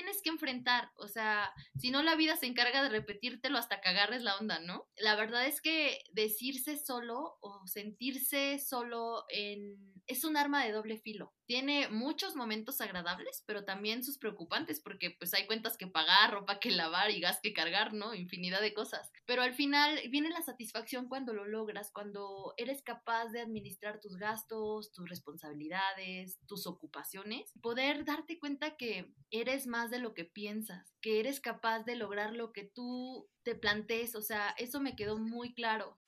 tienes que enfrentar, o sea, si no la vida se encarga de repetírtelo hasta que agarres la onda, ¿no? La verdad es que decirse solo o sentirse solo en... es un arma de doble filo. Tiene muchos momentos agradables, pero también sus preocupantes, porque pues hay cuentas que pagar, ropa que lavar y gas que cargar, ¿no? Infinidad de cosas. Pero al final viene la satisfacción cuando lo logras, cuando eres capaz de administrar tus gastos, tus responsabilidades, tus ocupaciones, poder darte cuenta que eres más de lo que piensas, que eres capaz de lograr lo que tú te plantees, o sea, eso me quedó muy claro.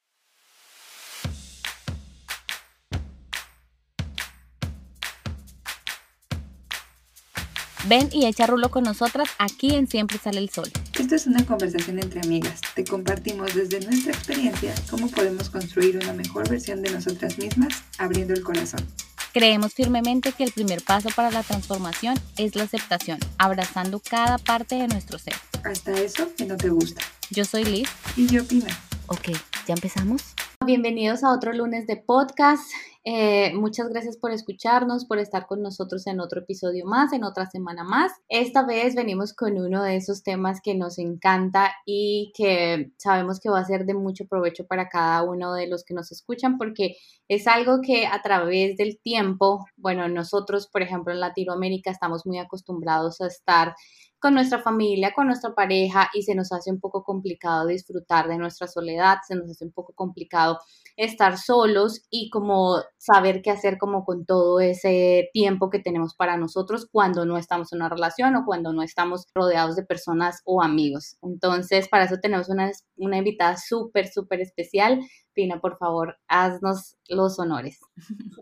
Ven y echa rulo con nosotras aquí en Siempre sale el sol. Esto es una conversación entre amigas. Te compartimos desde nuestra experiencia cómo podemos construir una mejor versión de nosotras mismas abriendo el corazón. Creemos firmemente que el primer paso para la transformación es la aceptación, abrazando cada parte de nuestro ser. Hasta eso que no te gusta. Yo soy Liz. Y yo Pina. Ok, ¿ya empezamos? Bienvenidos a otro lunes de podcast. Eh, muchas gracias por escucharnos, por estar con nosotros en otro episodio más, en otra semana más. Esta vez venimos con uno de esos temas que nos encanta y que sabemos que va a ser de mucho provecho para cada uno de los que nos escuchan porque es algo que a través del tiempo, bueno, nosotros, por ejemplo, en Latinoamérica estamos muy acostumbrados a estar con nuestra familia, con nuestra pareja y se nos hace un poco complicado disfrutar de nuestra soledad, se nos hace un poco complicado estar solos y como saber qué hacer como con todo ese tiempo que tenemos para nosotros cuando no estamos en una relación o cuando no estamos rodeados de personas o amigos. Entonces, para eso tenemos una, una invitada súper, súper especial. Pina, por favor, haznos los honores.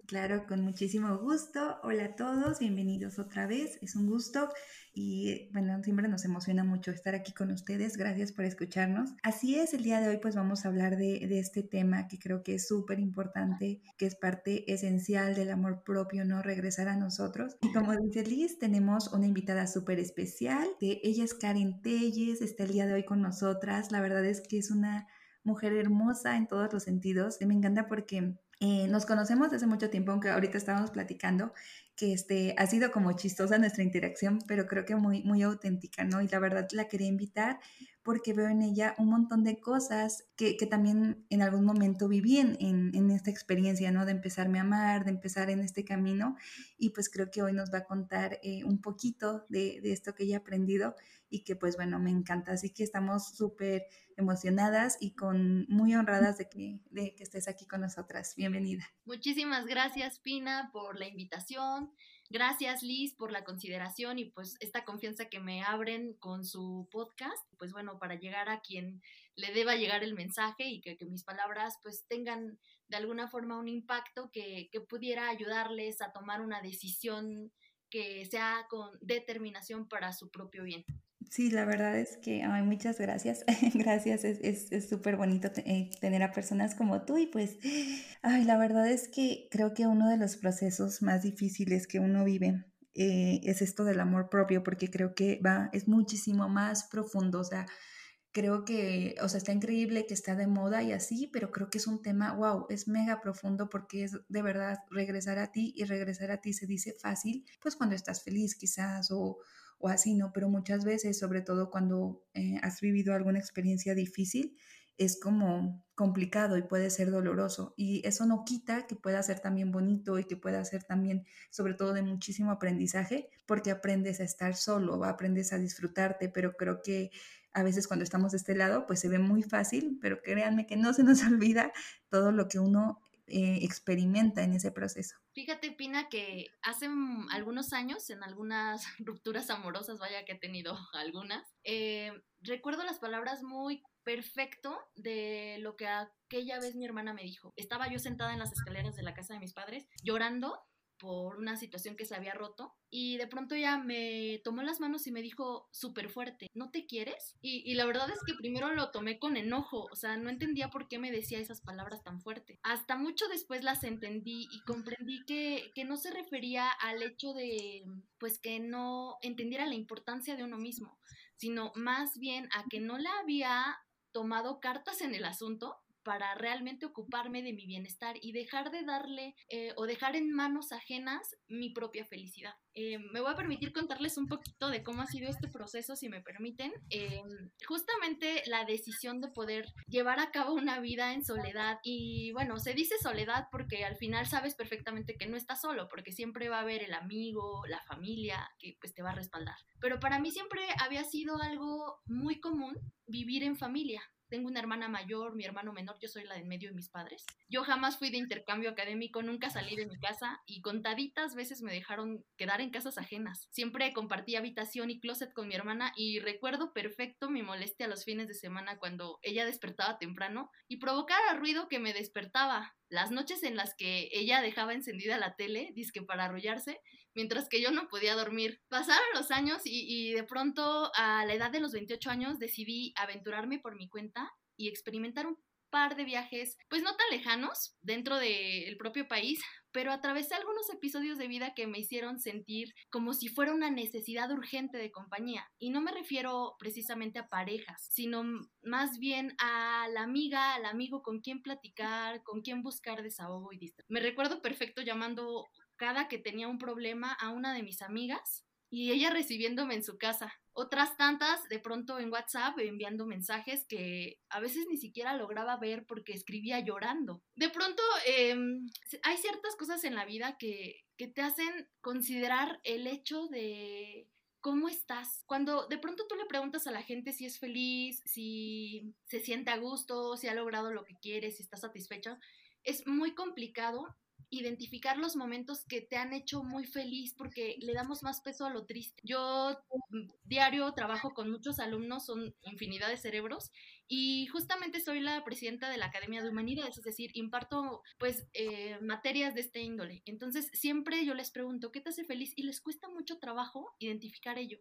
Claro, con muchísimo gusto. Hola a todos, bienvenidos otra vez. Es un gusto y bueno, siempre nos emociona mucho estar aquí con ustedes. Gracias por escucharnos. Así es, el día de hoy pues vamos a hablar de, de este tema que creo que es súper importante, que es parte esencial del amor propio, ¿no? Regresar a nosotros. Y como dice Liz, tenemos una invitada súper especial. Ella es Karen Telles, está el día de hoy con nosotras. La verdad es que es una mujer hermosa en todos los sentidos. Me encanta porque eh, nos conocemos desde mucho tiempo, aunque ahorita estábamos platicando que este, ha sido como chistosa nuestra interacción, pero creo que muy, muy auténtica, ¿no? Y la verdad la quería invitar porque veo en ella un montón de cosas que, que también en algún momento viví en, en, esta experiencia, ¿no? De empezarme a amar, de empezar en este camino. Y pues creo que hoy nos va a contar eh, un poquito de, de esto que ella ha aprendido y que pues bueno, me encanta. Así que estamos súper emocionadas y con muy honradas de que, de que estés aquí con nosotras. Bienvenida. Muchísimas gracias, Pina, por la invitación. Gracias Liz por la consideración y pues esta confianza que me abren con su podcast, pues bueno, para llegar a quien le deba llegar el mensaje y que, que mis palabras pues tengan de alguna forma un impacto que, que pudiera ayudarles a tomar una decisión que sea con determinación para su propio bien. Sí, la verdad es que ay, muchas gracias. gracias, es súper es, bonito eh, tener a personas como tú y pues, ay, la verdad es que creo que uno de los procesos más difíciles que uno vive eh, es esto del amor propio, porque creo que va, es muchísimo más profundo, o sea, creo que, o sea, está increíble que está de moda y así, pero creo que es un tema, wow, es mega profundo porque es de verdad regresar a ti y regresar a ti se dice fácil, pues cuando estás feliz quizás o o así, ¿no? Pero muchas veces, sobre todo cuando eh, has vivido alguna experiencia difícil, es como complicado y puede ser doloroso. Y eso no quita que pueda ser también bonito y que pueda ser también, sobre todo, de muchísimo aprendizaje, porque aprendes a estar solo, aprendes a disfrutarte, pero creo que a veces cuando estamos de este lado, pues se ve muy fácil, pero créanme que no se nos olvida todo lo que uno eh, experimenta en ese proceso. Fíjate, Pina, que hace algunos años, en algunas rupturas amorosas, vaya que he tenido algunas, eh, recuerdo las palabras muy perfecto de lo que aquella vez mi hermana me dijo. Estaba yo sentada en las escaleras de la casa de mis padres, llorando por una situación que se había roto y de pronto ella me tomó las manos y me dijo súper fuerte, ¿no te quieres? Y, la verdad es que primero lo tomé con enojo, o sea, no entendía por qué me decía esas palabras tan fuerte. Hasta mucho después las entendí y comprendí que, que no se refería al hecho de, pues que no entendiera la importancia de uno mismo, sino más bien a que no la había tomado cartas en el asunto para realmente ocuparme de mi bienestar y dejar de darle eh, o dejar en manos ajenas mi propia felicidad. Eh, me voy a permitir contarles un poquito de cómo ha sido este proceso, si me permiten. Eh, justamente la decisión de poder llevar a cabo una vida en soledad y bueno, se dice soledad porque al final sabes perfectamente que no estás solo, porque siempre va a haber el amigo, la familia que pues te va a respaldar. Pero para mí siempre había sido algo muy común vivir en familia. Tengo una hermana mayor, mi hermano menor, yo soy la de en medio de mis padres. Yo jamás fui de intercambio académico, nunca salí de mi casa y contaditas veces me dejaron quedar en casas ajenas. Siempre compartí habitación y closet con mi hermana y recuerdo perfecto mi molestia los fines de semana cuando ella despertaba temprano y provocaba ruido que me despertaba. Las noches en las que ella dejaba encendida la tele, disque para arrullarse, mientras que yo no podía dormir. Pasaron los años y, de pronto a la edad de los 28 años decidí aventurarme por mi cuenta y experimentar un par de viajes, pues no tan lejanos, dentro del propio país, pero atravesé algunos episodios de vida que me hicieron sentir como si fuera una necesidad urgente de compañía. Y no me refiero precisamente a parejas, sino más bien a la amiga, al amigo con quien platicar, con quien buscar desahogo y distracción. Me recuerdo perfecto llamando cada que tenía un problema a una de mis amigas y ella recibiéndome en su casa. Otras tantas de pronto en WhatsApp enviando mensajes que a veces ni siquiera lograba ver porque escribía llorando. De pronto em, hay ciertas cosas en la vida que, que te hacen considerar el hecho de ¿Cómo estás? Cuando de pronto tú le preguntas a la gente si es feliz, si se siente a gusto, si ha logrado lo que quiere, si está satisfecho, es muy complicado identificar los momentos que te han hecho muy feliz porque le damos más peso a lo triste. Yo mm, diario trabajo con muchos alumnos, son infinidad de cerebros y justamente soy la presidenta de la Academia de Humanidades, es decir, imparto pues eh, materias de este índole. Entonces siempre yo les pregunto, ¿qué te hace feliz? Y les cuesta mucho trabajo identificar ello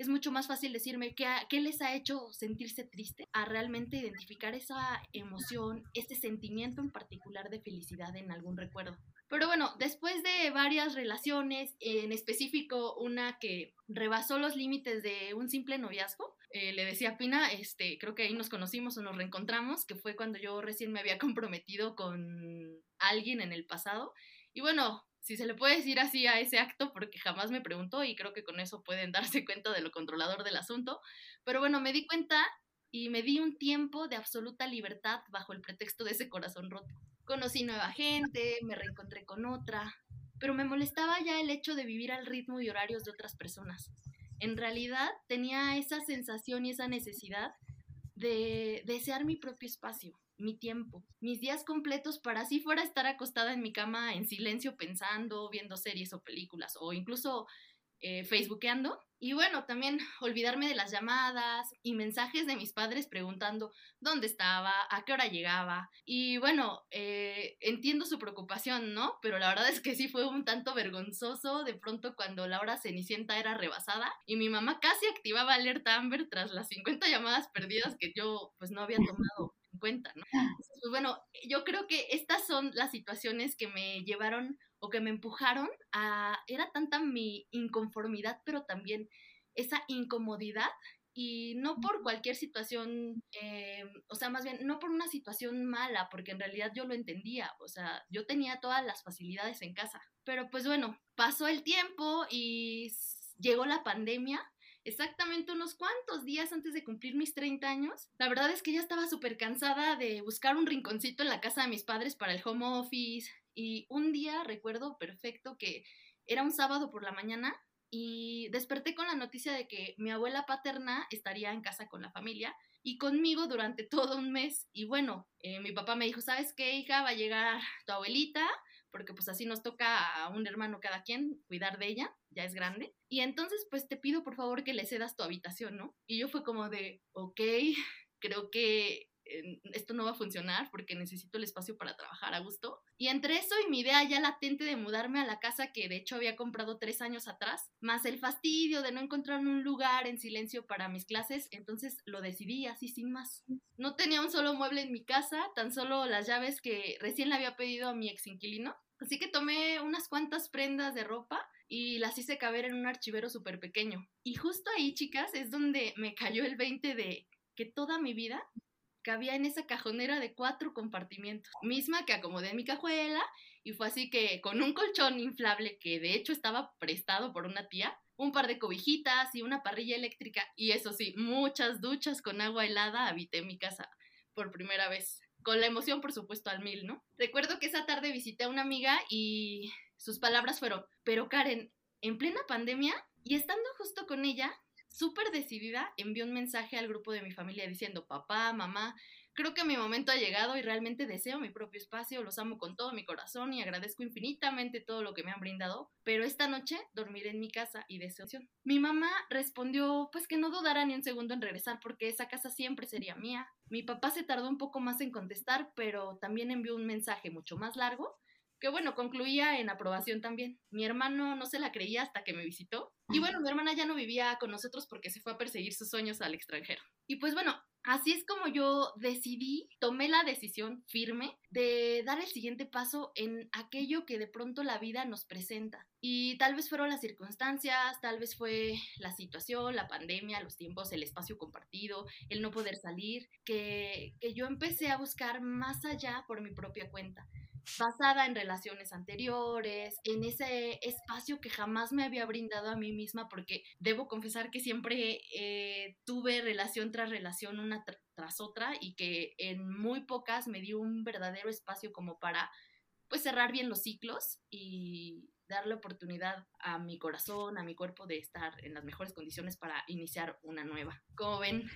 es mucho más fácil decirme qué, qué, les ha hecho sentirse triste a realmente identificar esa emoción, ese sentimiento en particular de felicidad en algún recuerdo. Pero bueno, después de varias relaciones, en específico una que rebasó los límites de un simple noviazgo, eh, le decía a Pina, este, creo que ahí nos conocimos o nos reencontramos, que fue cuando yo recién me había comprometido con alguien en el pasado. Y bueno, si se le puede decir así a ese acto, porque jamás me preguntó y creo que con eso pueden darse cuenta de lo controlador del asunto. Pero bueno, me di cuenta y me di un tiempo de absoluta libertad bajo el pretexto de ese corazón roto. Conocí nueva gente, me reencontré con otra, pero me molestaba ya el hecho de vivir al ritmo y horarios de otras personas. En realidad tenía esa sensación y esa necesidad de desear mi propio espacio, mi tiempo, mis días completos para así fuera estar acostada en mi cama en silencio pensando, viendo series o películas o incluso eh, facebookeando. Y bueno, también olvidarme de las llamadas y mensajes de mis padres preguntando dónde estaba, a qué hora llegaba. Y bueno, eh, entiendo su preocupación, ¿no? Pero la verdad es que sí fue un tanto vergonzoso de pronto cuando la hora cenicienta era rebasada y mi mamá casi activaba alerta Amber tras las 50 llamadas perdidas que yo pues no había tomado cuenta, ¿no? pues bueno, yo creo que estas son las situaciones que me llevaron o que me empujaron a, era tanta mi inconformidad, pero también esa incomodidad y no por cualquier situación, eh, o sea, más bien, no por una situación mala, porque en realidad yo lo entendía, o sea, yo tenía todas las facilidades en casa, pero pues bueno, pasó el tiempo y llegó la pandemia exactamente unos cuantos días antes de cumplir mis 30 años. La verdad es que ya estaba súper cansada de buscar un rinconcito en la casa de mis padres para el home office. Y un día recuerdo perfecto que era un sábado por la mañana y desperté con la noticia de que mi abuela paterna estaría en casa con la familia y conmigo durante todo un mes. Y bueno, eh, mi papá me dijo, ¿sabes qué, hija? Va a llegar tu abuelita porque pues así nos toca a un hermano cada quien cuidar de ella, ya es grande. Y entonces pues te pido por favor que le cedas tu habitación, ¿no? Y yo fue como de, ok, creo que esto no va a funcionar porque necesito el espacio para trabajar a gusto. Y entre eso y mi idea ya latente de mudarme a la casa que de hecho había comprado tres años atrás, más el fastidio de no encontrar un lugar en silencio para mis clases, entonces lo decidí así sin más. No tenía un solo mueble en mi casa, tan solo las llaves que recién le había pedido a mi ex inquilino. Así que tomé unas cuantas prendas de ropa y las hice caber en un archivero súper pequeño. Y justo ahí, chicas, es donde me cayó el 20 de que toda mi vida cabía en esa cajonera de cuatro compartimientos, misma que acomodé en mi cajuela y fue así que con un colchón inflable que de hecho estaba prestado por una tía, un par de cobijitas y una parrilla eléctrica y eso sí, muchas duchas con agua helada habité mi casa por primera vez. Con la emoción, por supuesto, al mil, ¿no? Recuerdo que esa tarde visité a una amiga y sus palabras fueron, pero Karen, en plena pandemia y estando justo con ella, súper decidida, envió un mensaje al grupo de mi familia diciendo, papá, mamá, creo que mi momento ha llegado y realmente deseo mi propio espacio, los amo con todo mi corazón y agradezco infinitamente todo lo que me han brindado, pero esta noche dormiré en mi casa y deseo. Mi mamá respondió pues que no dudara ni un segundo en regresar porque esa casa siempre sería mía. Mi papá se tardó un poco más en contestar, pero también envió un mensaje mucho más largo que bueno, concluía en aprobación también. Mi hermano no se la creía hasta que me visitó. Y bueno, mi hermana ya no vivía con nosotros porque se fue a perseguir sus sueños al extranjero. Y pues bueno, así es como yo decidí, tomé la decisión firme de dar el siguiente paso en aquello que de pronto la vida nos presenta. Y tal vez fueron las circunstancias, tal vez fue la situación, la pandemia, los tiempos, el espacio compartido, el no poder salir, que, que yo empecé a buscar más allá por mi propia cuenta basada en relaciones anteriores, en ese espacio que jamás me había brindado a mí misma, porque debo confesar que siempre eh, tuve relación tras relación, una tras otra, y que en muy pocas me dio un verdadero espacio como para pues cerrar bien los ciclos y darle oportunidad a mi corazón, a mi cuerpo de estar en las mejores condiciones para iniciar una nueva. ¿Cómo ven?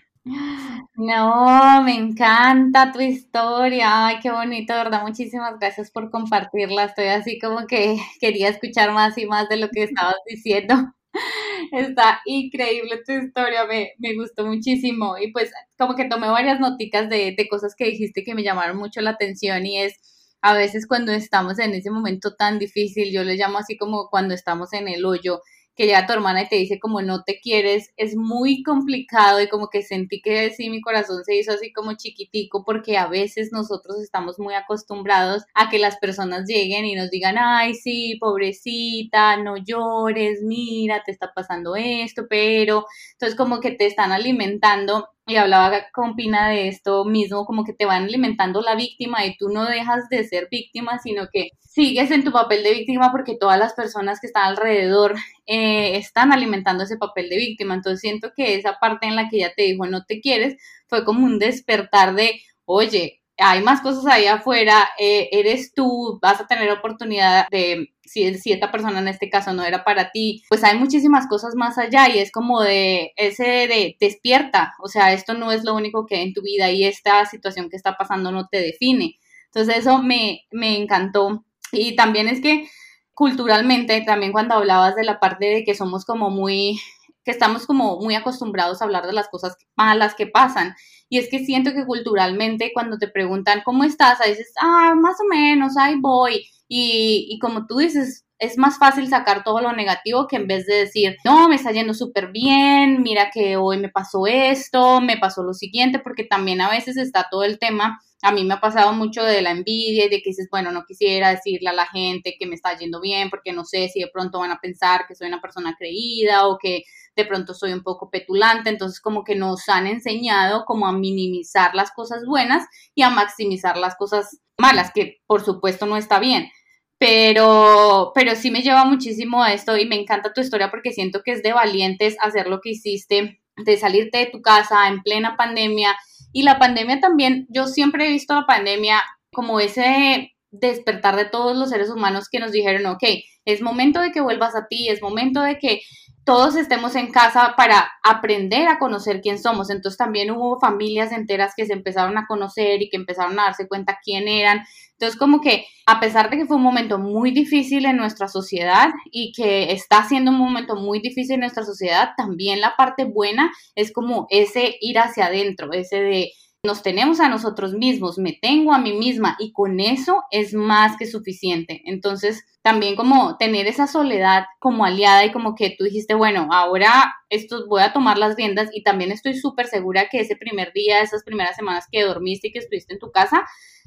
No, me encanta tu historia. Ay, qué bonito, ¿verdad? Muchísimas gracias por compartirla. Estoy así como que quería escuchar más y más de lo que estabas diciendo. Está increíble tu historia, me, me gustó muchísimo. Y pues como que tomé varias noticas de, de cosas que dijiste que me llamaron mucho la atención y es a veces cuando estamos en ese momento tan difícil, yo le llamo así como cuando estamos en el hoyo que llega tu hermana y te dice como no te quieres, es muy complicado y como que sentí que sí, mi corazón se hizo así como chiquitico porque a veces nosotros estamos muy acostumbrados a que las personas lleguen y nos digan, ay, sí, pobrecita, no llores, mira, te está pasando esto, pero entonces como que te están alimentando y hablaba con Pina de esto mismo, como que te van alimentando la víctima y tú no dejas de ser víctima, sino que sigues en tu papel de víctima porque todas las personas que están alrededor eh, están alimentando ese papel de víctima. Entonces siento que esa parte en la que ella te dijo no te quieres fue como un despertar de, oye, hay más cosas ahí afuera, eh, eres tú, vas a tener oportunidad de, si, si esta persona en este caso no era para ti, pues hay muchísimas cosas más allá y es como de ese de despierta, o sea, esto no es lo único que hay en tu vida y esta situación que está pasando no te define. Entonces eso me, me encantó y también es que culturalmente, también cuando hablabas de la parte de que somos como muy, que estamos como muy acostumbrados a hablar de las cosas malas que pasan. Y es que siento que culturalmente cuando te preguntan cómo estás, ahí dices, ah, más o menos, ahí voy. Y, y como tú dices, es más fácil sacar todo lo negativo que en vez de decir, no, me está yendo súper bien, mira que hoy me pasó esto, me pasó lo siguiente, porque también a veces está todo el tema a mí me ha pasado mucho de la envidia y de que dices, bueno, no quisiera decirle a la gente que me está yendo bien porque no sé si de pronto van a pensar que soy una persona creída o que de pronto soy un poco petulante. Entonces, como que nos han enseñado como a minimizar las cosas buenas y a maximizar las cosas malas, que por supuesto no está bien. Pero, pero sí me lleva muchísimo a esto y me encanta tu historia porque siento que es de valientes hacer lo que hiciste, de salirte de tu casa en plena pandemia y la pandemia también, yo siempre he visto la pandemia como ese despertar de todos los seres humanos que nos dijeron, ok, es momento de que vuelvas a ti, es momento de que todos estemos en casa para aprender a conocer quién somos. Entonces también hubo familias enteras que se empezaron a conocer y que empezaron a darse cuenta quién eran. Entonces como que a pesar de que fue un momento muy difícil en nuestra sociedad y que está siendo un momento muy difícil en nuestra sociedad, también la parte buena es como ese ir hacia adentro, ese de nos tenemos a nosotros mismos, me tengo a mí misma y con eso es más que suficiente. Entonces, también como tener esa soledad como aliada y como que tú dijiste, bueno, ahora esto voy a tomar las riendas y también estoy súper segura que ese primer día, esas primeras semanas que dormiste y que estuviste en tu casa,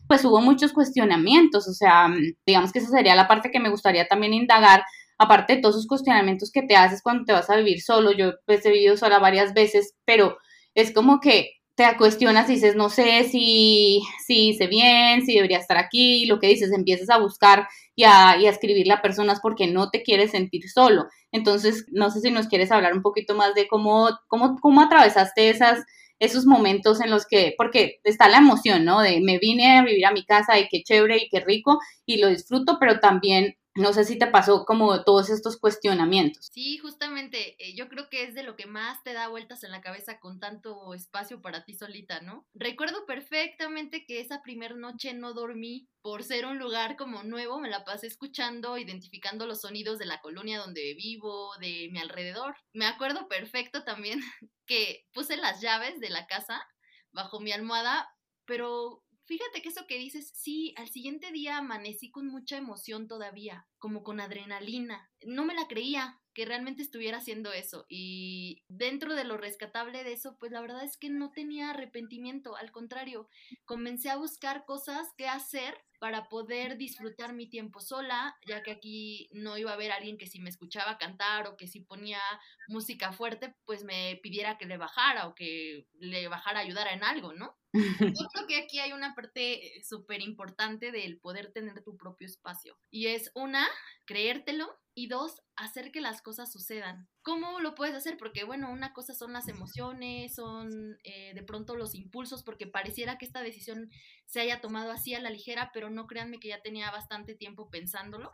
pues hubo muchos cuestionamientos, o sea, digamos que esa sería la parte que me gustaría también indagar, aparte de todos esos cuestionamientos que te haces cuando te vas a vivir solo, yo pues he vivido sola varias veces, pero es como que te cuestionas y dices, no sé si, si hice bien, si debería estar aquí, lo que dices, empiezas a buscar y a, y a escribirle a personas porque no te quieres sentir solo. Entonces, no sé si nos quieres hablar un poquito más de cómo, cómo, cómo atravesaste esas, esos momentos en los que, porque está la emoción, ¿no? De me vine a vivir a mi casa y qué chévere y qué rico y lo disfruto, pero también no sé si te pasó como todos estos cuestionamientos. Sí, justamente, eh, yo creo que es de lo que más te da vueltas en la cabeza con tanto espacio para ti solita, ¿no? Recuerdo perfectamente que esa primera noche no dormí por ser un lugar como nuevo, me la pasé escuchando, identificando los sonidos de la colonia donde vivo, de mi alrededor. Me acuerdo perfecto también que puse las llaves de la casa bajo mi almohada, pero Fíjate que eso que dices, sí, al siguiente día amanecí con mucha emoción todavía, como con adrenalina. No me la creía que realmente estuviera haciendo eso. Y dentro de lo rescatable de eso, pues la verdad es que no tenía arrepentimiento, al contrario, comencé a buscar cosas que hacer para poder disfrutar mi tiempo sola, ya que aquí no iba a haber alguien que si me escuchaba cantar o que si ponía música fuerte, pues me pidiera que le bajara o que le bajara a ayudar en algo, ¿no? Yo creo que aquí hay una parte súper importante del poder tener tu propio espacio. Y es una, creértelo, y dos, hacer que las cosas sucedan. ¿Cómo lo puedes hacer? Porque bueno, una cosa son las emociones, son eh, de pronto los impulsos, porque pareciera que esta decisión se haya tomado así a la ligera, pero no créanme que ya tenía bastante tiempo pensándolo.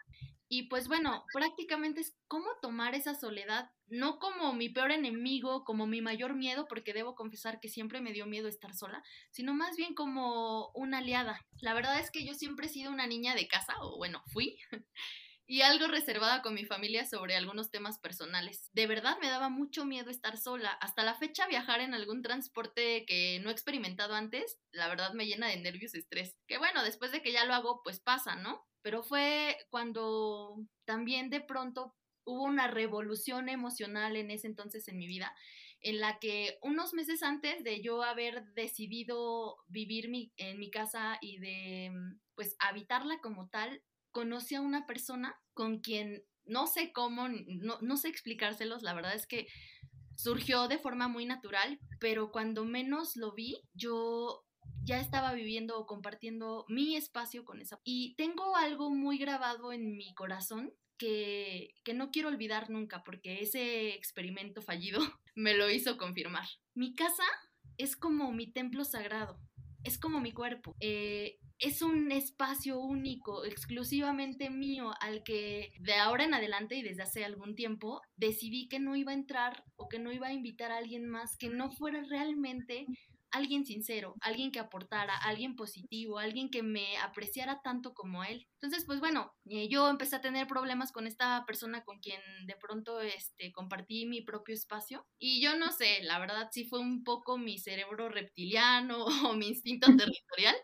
Y pues bueno, prácticamente es cómo tomar esa soledad, no como mi peor enemigo, como mi mayor miedo, porque debo confesar que siempre me dio miedo estar sola, sino más bien como una aliada. La verdad es que yo siempre he sido una niña de casa, o bueno, fui. y algo reservada con mi familia sobre algunos temas personales. De verdad me daba mucho miedo estar sola. Hasta la fecha viajar en algún transporte que no he experimentado antes, la verdad me llena de nervios y estrés. Que bueno, después de que ya lo hago, pues pasa, ¿no? Pero fue cuando también de pronto hubo una revolución emocional en ese entonces en mi vida en la que unos meses antes de yo haber decidido vivir en mi casa y de pues habitarla como tal, conocí a una persona con quien no sé cómo, no, no sé explicárselos, la verdad es que surgió de forma muy natural, pero cuando menos lo vi, yo ya estaba viviendo o compartiendo mi espacio con esa. Y tengo algo muy grabado en mi corazón que, que, no quiero olvidar nunca, porque ese experimento fallido me lo hizo confirmar. Mi casa es como mi templo sagrado, es como mi cuerpo. Eh, es un espacio único, exclusivamente mío, al que de ahora en adelante y desde hace algún tiempo decidí que no iba a entrar o que no iba a invitar a alguien más que no fuera realmente alguien sincero, alguien que aportara, alguien positivo, alguien que me apreciara tanto como él. Entonces, pues bueno, eh, yo empecé a tener problemas con esta persona con quien de pronto este, compartí mi propio espacio y yo no sé, la verdad sí fue un poco mi cerebro reptiliano o mi instinto territorial,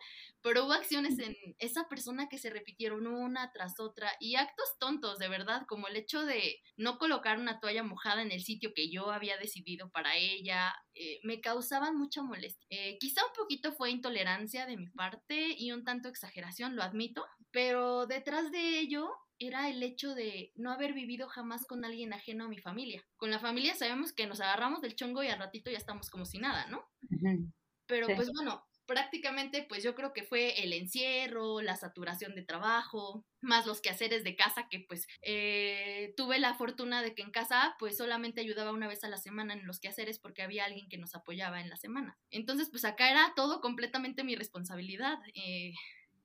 pero hubo acciones en esa persona que se repitieron una tras otra y actos tontos, de verdad, como el hecho de no colocar una toalla mojada en el sitio que yo había decidido para ella, eh, me causaban mucha molestia. Eh, quizá un poquito fue intolerancia de mi parte y un tanto exageración, lo admito, pero detrás de ello era el hecho de no haber vivido jamás con alguien ajeno a mi familia. Con la familia sabemos que nos agarramos del chongo y al ratito ya estamos como si nada, ¿no? Pero pues bueno, prácticamente pues yo creo que fue el encierro, la saturación de trabajo, más los quehaceres de casa que pues eh, tuve la fortuna de que en casa pues solamente ayudaba una vez a la semana en los quehaceres porque había alguien que nos apoyaba en la semana. Entonces pues acá era todo completamente mi responsabilidad. Eh,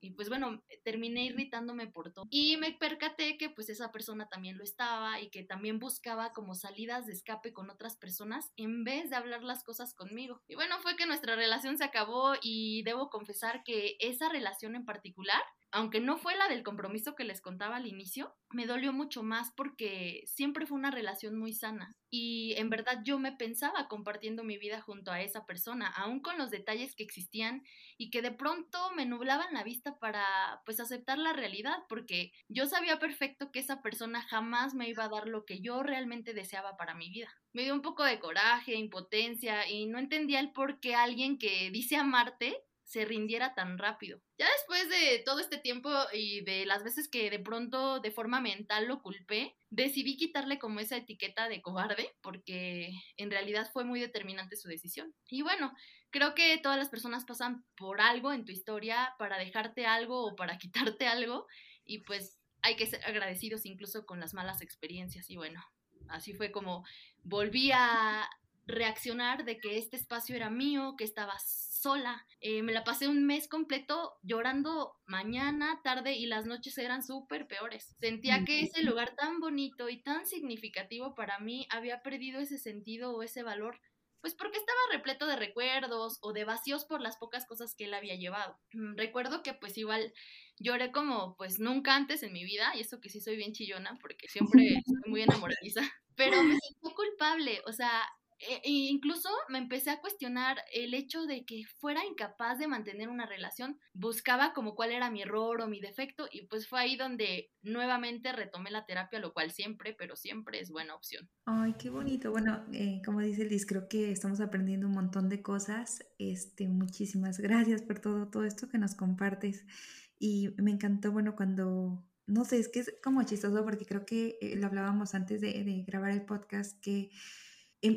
y pues bueno, terminé irritándome por todo. Y me percaté que pues esa persona también lo estaba y que también buscaba como salidas de escape con otras personas en vez de hablar las cosas conmigo. Y bueno, fue que nuestra relación se acabó y debo confesar que esa relación en particular aunque no fue la del compromiso que les contaba al inicio, me dolió mucho más porque siempre fue una relación muy sana y en verdad yo me pensaba compartiendo mi vida junto a esa persona, aún con los detalles que existían y que de pronto me nublaban la vista para pues aceptar la realidad porque yo sabía perfecto que esa persona jamás me iba a dar lo que yo realmente deseaba para mi vida. Me dio un poco de coraje, impotencia y no entendía el por qué alguien que dice amarte se rindiera tan rápido. Ya después de todo este tiempo y de las veces que de pronto de forma mental lo culpé, decidí quitarle como esa etiqueta de cobarde porque en realidad fue muy determinante su decisión. Y bueno, creo que todas las personas pasan por algo en tu historia para dejarte algo o para quitarte algo y pues hay que ser agradecidos incluso con las malas experiencias y bueno, así fue como volví a reaccionar de que este espacio era mío, que estaba sola. Eh, me la pasé un mes completo llorando mañana, tarde y las noches eran súper peores. Sentía que ese lugar tan bonito y tan significativo para mí había perdido ese sentido o ese valor pues porque estaba repleto de recuerdos o de vacíos por las pocas cosas que él había llevado. Mm, recuerdo que pues igual lloré como pues nunca antes en mi vida, y eso que sí soy bien chillona porque siempre soy muy enamoradiza, pero me sentí culpable, o sea, e, e incluso me empecé a cuestionar el hecho de que fuera incapaz de mantener una relación. Buscaba como cuál era mi error o mi defecto y pues fue ahí donde nuevamente retomé la terapia, lo cual siempre, pero siempre es buena opción. Ay, qué bonito. Bueno, eh, como dice Liz, creo que estamos aprendiendo un montón de cosas. Este, muchísimas gracias por todo, todo esto que nos compartes. Y me encantó, bueno, cuando no sé, es que es como chistoso porque creo que eh, lo hablábamos antes de, de, grabar el podcast, que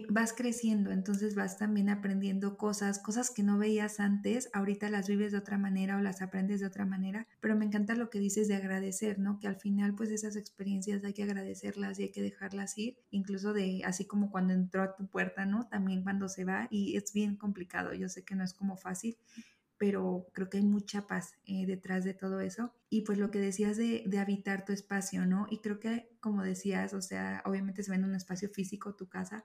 vas creciendo, entonces vas también aprendiendo cosas, cosas que no veías antes, ahorita las vives de otra manera o las aprendes de otra manera, pero me encanta lo que dices de agradecer, ¿no? Que al final pues esas experiencias hay que agradecerlas y hay que dejarlas ir, incluso de así como cuando entró a tu puerta, ¿no? También cuando se va y es bien complicado, yo sé que no es como fácil, pero creo que hay mucha paz eh, detrás de todo eso. Y pues lo que decías de, de, habitar tu espacio, ¿no? Y creo que, como decías, o sea, obviamente se ve en un espacio físico tu casa,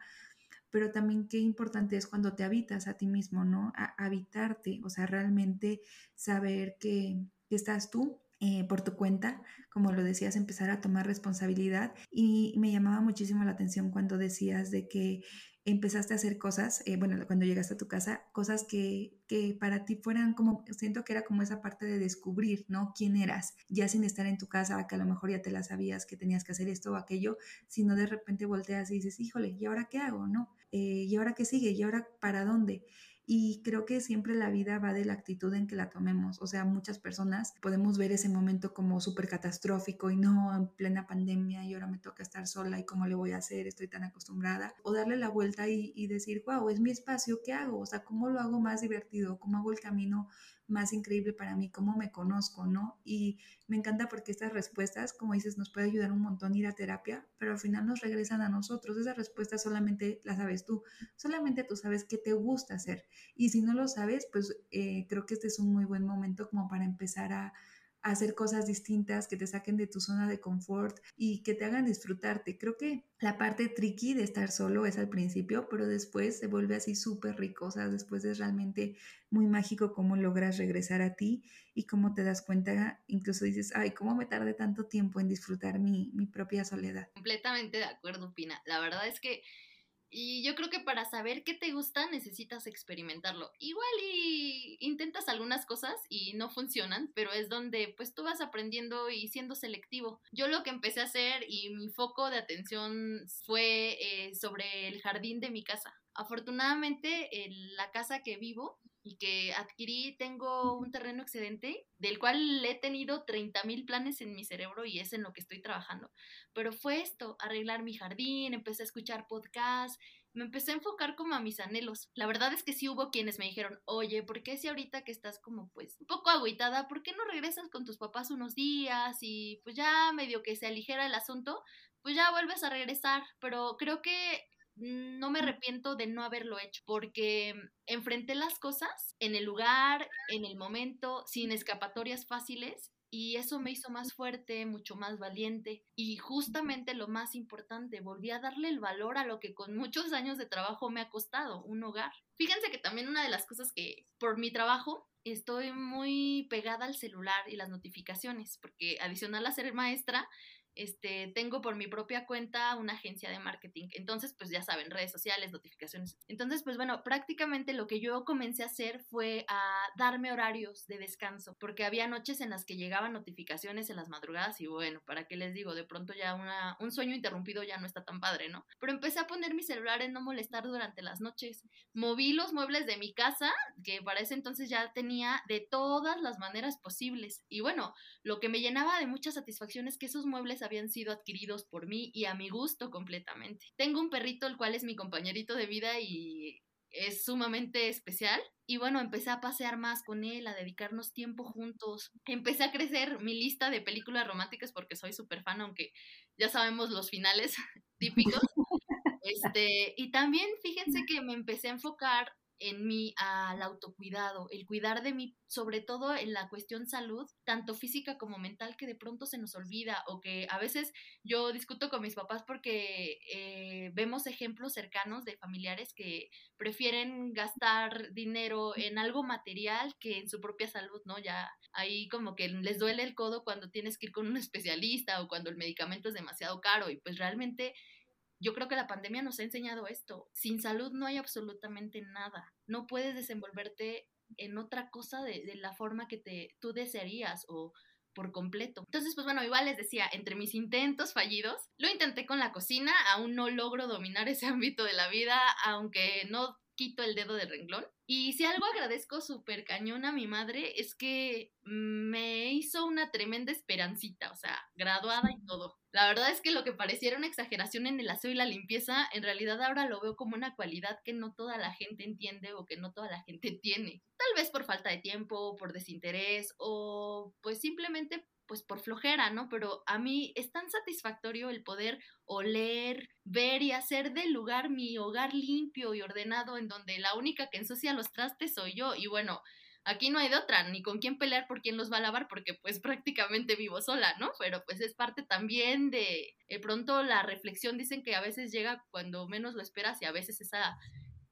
pero también qué importante es cuando te habitas a ti mismo, ¿no? A, habitarte, o sea, realmente saber que, estás tú eh, por tu cuenta, como lo decías, empezar a tomar responsabilidad. Y me llamaba muchísimo la atención cuando decías de que empezaste a hacer cosas, eh, bueno, cuando llegaste a tu casa, cosas que, que, para ti fueran como, siento que era como esa parte de descubrir, ¿no? ¿Quién eras? Ya sin estar en tu casa, que a lo mejor ya te la sabías que tenías que hacer esto o aquello, sino de repente volteas y dices, híjole, ¿y ahora qué hago? ¿No? Eh, ¿Y ahora qué sigue? ¿Y ahora para dónde? Y creo que siempre la vida va de la actitud en que la tomemos. O sea, muchas personas podemos ver ese momento como súper catastrófico y no, en plena pandemia y ahora me toca estar sola y cómo le voy a hacer, estoy tan acostumbrada. O darle la vuelta y, y decir, wow, es mi espacio, ¿qué hago? O sea, ¿cómo lo hago más divertido? ¿Cómo hago el camino más increíble para mí, cómo me conozco, ¿no? Y me encanta porque estas respuestas, como dices, nos puede ayudar un montón ir a terapia, pero al final nos regresan a nosotros. Esas respuestas solamente las sabes tú, solamente tú sabes qué te gusta hacer. Y si no lo sabes, pues eh, creo que este es un muy buen momento como para empezar a hacer cosas distintas que te saquen de tu zona de confort y que te hagan disfrutarte. Creo que la parte tricky de estar solo es al principio, pero después se vuelve así súper rico, después es realmente muy mágico cómo logras regresar a ti y cómo te das cuenta, incluso dices, ay, ¿cómo me tardé tanto tiempo en disfrutar mi, mi propia soledad? Completamente de acuerdo, Pina. La verdad es que y yo creo que para saber qué te gusta necesitas experimentarlo. Igual y intentas algunas cosas y no funcionan, pero es donde pues tú vas aprendiendo y siendo selectivo. Yo lo que empecé a hacer y mi foco de atención fue eh, sobre el jardín de mi casa. Afortunadamente, en la casa que vivo y que adquirí, tengo un terreno excedente del cual he tenido 30 mil planes en mi cerebro y es en lo que estoy trabajando. Pero fue esto, arreglar mi jardín, empecé a escuchar podcasts, me empecé a enfocar como a mis anhelos. La verdad es que sí hubo quienes me dijeron, oye, ¿por qué si ahorita que estás como pues un poco agüitada, ¿por qué no regresas con tus papás unos días y pues ya medio que se aligera el asunto? Pues ya vuelves a regresar, pero creo que no me arrepiento de no haberlo hecho porque enfrenté las cosas en el lugar, en el momento, sin escapatorias fáciles y eso me hizo más fuerte, mucho más valiente y justamente lo más importante, volví a darle el valor a lo que con muchos años de trabajo me ha costado, un hogar. Fíjense que también una de las cosas que por mi trabajo estoy muy pegada al celular y las notificaciones, porque adicional a ser maestra, este, tengo por mi propia cuenta una agencia de marketing. Entonces, pues ya saben, redes sociales, notificaciones. Entonces, pues bueno, prácticamente lo que yo comencé a hacer fue a darme horarios de descanso, porque había noches en las que llegaban notificaciones en las madrugadas y bueno, ¿para qué les digo? De pronto ya una, un sueño interrumpido ya no está tan padre, ¿no? Pero empecé a poner mi celular en no molestar durante las noches. Moví los muebles de mi casa, que para ese entonces ya tenía de todas las maneras posibles. Y bueno, lo que me llenaba de mucha satisfacción es que esos muebles habían sido adquiridos por mí y a mi gusto completamente. Tengo un perrito el cual es mi compañerito de vida y es sumamente especial. Y bueno, empecé a pasear más con él, a dedicarnos tiempo juntos. Empecé a crecer mi lista de películas románticas porque soy súper fan, aunque ya sabemos los finales típicos. Este, y también fíjense que me empecé a enfocar en mí al autocuidado, el cuidar de mí, sobre todo en la cuestión salud, tanto física como mental, que de pronto se nos olvida o que a veces yo discuto con mis papás porque eh, vemos ejemplos cercanos de familiares que prefieren gastar dinero en algo material que en su propia salud, ¿no? Ya ahí como que les duele el codo cuando tienes que ir con un especialista o cuando el medicamento es demasiado caro y pues realmente yo creo que la pandemia nos ha enseñado esto. Sin salud no hay absolutamente nada. No puedes desenvolverte en otra cosa de, la forma que te, tú desearías o por completo. Entonces, pues bueno, igual les decía, entre mis intentos fallidos, lo intenté con la cocina, aún no logro dominar ese ámbito de la vida, aunque no quito el dedo del renglón. Y si algo agradezco súper cañón a mi madre es que me hizo una tremenda esperancita, o sea, graduada y todo. La verdad es que lo que pareciera una exageración en el aseo y la limpieza, en realidad ahora lo veo como una cualidad que no toda la gente entiende o que no toda la gente tiene. Tal vez por falta de tiempo, por desinterés o pues simplemente pues por flojera, ¿no? Pero a mí es tan satisfactorio el poder oler, ver y hacer del lugar mi hogar limpio y ordenado en donde la única que ensucia los trastes soy yo y bueno, Aquí no hay de otra, ni con quién pelear por quién los va a lavar, porque pues prácticamente vivo sola, ¿no? Pero pues es parte también de, de pronto la reflexión, dicen que a veces llega cuando menos lo esperas y a veces esa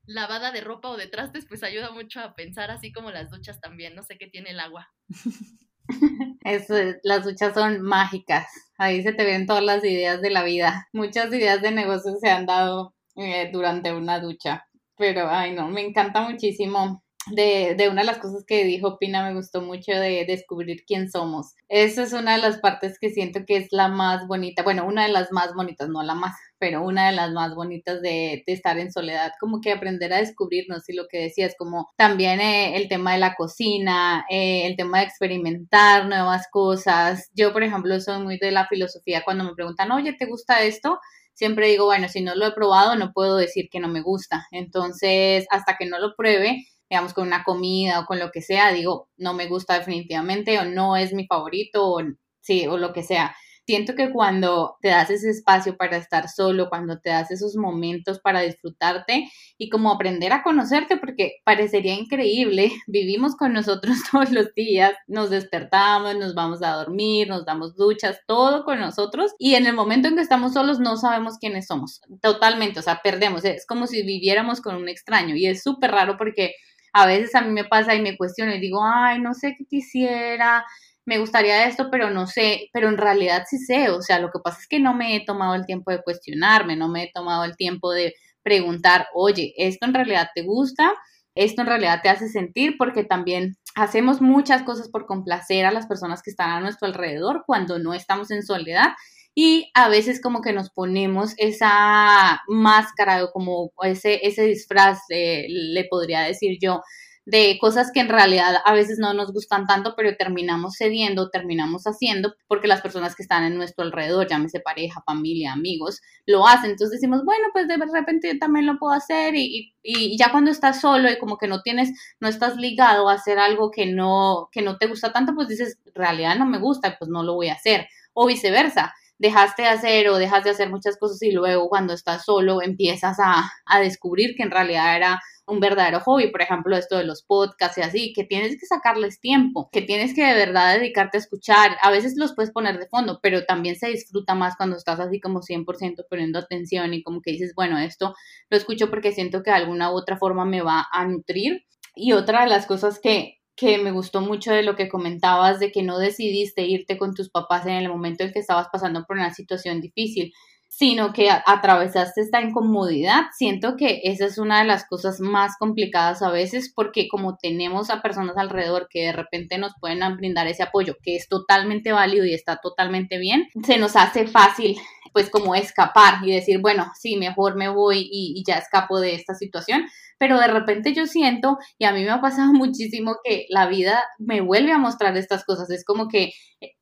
lavada de ropa o de trastes pues ayuda mucho a pensar así como las duchas también, no sé qué tiene el agua. Eso, las duchas son mágicas, ahí se te ven todas las ideas de la vida, muchas ideas de negocios se han dado eh, durante una ducha, pero ay no, me encanta muchísimo de, de, una de las cosas que dijo Pina me gustó mucho de descubrir quién somos. Esa es una de las partes que siento que es la más bonita, bueno, una de las más bonitas, no la más, pero una de las más bonitas de, de estar en soledad, como que aprender a descubrirnos y lo que decías, como también eh, el tema de la cocina, eh, el tema de experimentar nuevas cosas. Yo, por ejemplo, soy muy de la filosofía cuando me preguntan, oye, ¿te gusta esto? Siempre digo, bueno, si no lo he probado, no puedo decir que no me gusta. Entonces, hasta que no lo pruebe, digamos, con una comida o con lo que sea, digo, no me gusta definitivamente o no es mi favorito o sí, o lo que sea. Siento que cuando te das ese espacio para estar solo, cuando te das esos momentos para disfrutarte y como aprender a conocerte, porque parecería increíble, vivimos con nosotros todos los días, nos despertamos, nos vamos a dormir, nos damos duchas, todo con nosotros y en el momento en que estamos solos no sabemos quiénes somos, totalmente, o sea, perdemos, es como si viviéramos con un extraño y es súper raro porque a veces a mí me pasa y me cuestiono y digo, ay, no sé qué quisiera, me gustaría esto, pero no sé, pero en realidad sí sé, o sea, lo que pasa es que no me he tomado el tiempo de cuestionarme, no me he tomado el tiempo de preguntar, oye, ¿esto en realidad te gusta? ¿Esto en realidad te hace sentir? Porque también hacemos muchas cosas por complacer a las personas que están a nuestro alrededor cuando no estamos en soledad y a veces como que nos ponemos esa máscara o como ese, ese disfraz, le podría decir yo, de cosas que en realidad a veces no nos gustan tanto, pero terminamos cediendo, terminamos haciendo, porque las personas que están en nuestro alrededor, llámese pareja, familia, amigos, lo hacen. Entonces decimos, bueno, pues de repente yo también lo puedo hacer y, y, ya cuando estás solo y como que no tienes, no estás ligado a hacer algo que no, que no te gusta tanto, pues dices, en realidad no me gusta, pues no lo voy a hacer. O viceversa dejaste de hacer o dejas de hacer muchas cosas y luego cuando estás solo empiezas a, a, descubrir que en realidad era un verdadero hobby, por ejemplo, esto de los podcasts y así, que tienes que sacarles tiempo, que tienes que de verdad dedicarte a escuchar. A veces los puedes poner de fondo, pero también se disfruta más cuando estás así como 100% poniendo atención y como que dices, bueno, esto lo escucho porque siento que de alguna u otra forma me va a nutrir. Y otra de las cosas que que me gustó mucho de lo que comentabas de que no decidiste irte con tus papás en el momento en que estabas pasando por una situación difícil, sino que atravesaste esta incomodidad. Siento que esa es una de las cosas más complicadas a veces porque como tenemos a personas alrededor que de repente nos pueden brindar ese apoyo, que es totalmente válido y está totalmente bien, se nos hace fácil pues como escapar y decir, bueno, sí, mejor me voy y, y ya escapo de esta situación, pero de repente yo siento, y a mí me ha pasado muchísimo que la vida me vuelve a mostrar estas cosas, es como que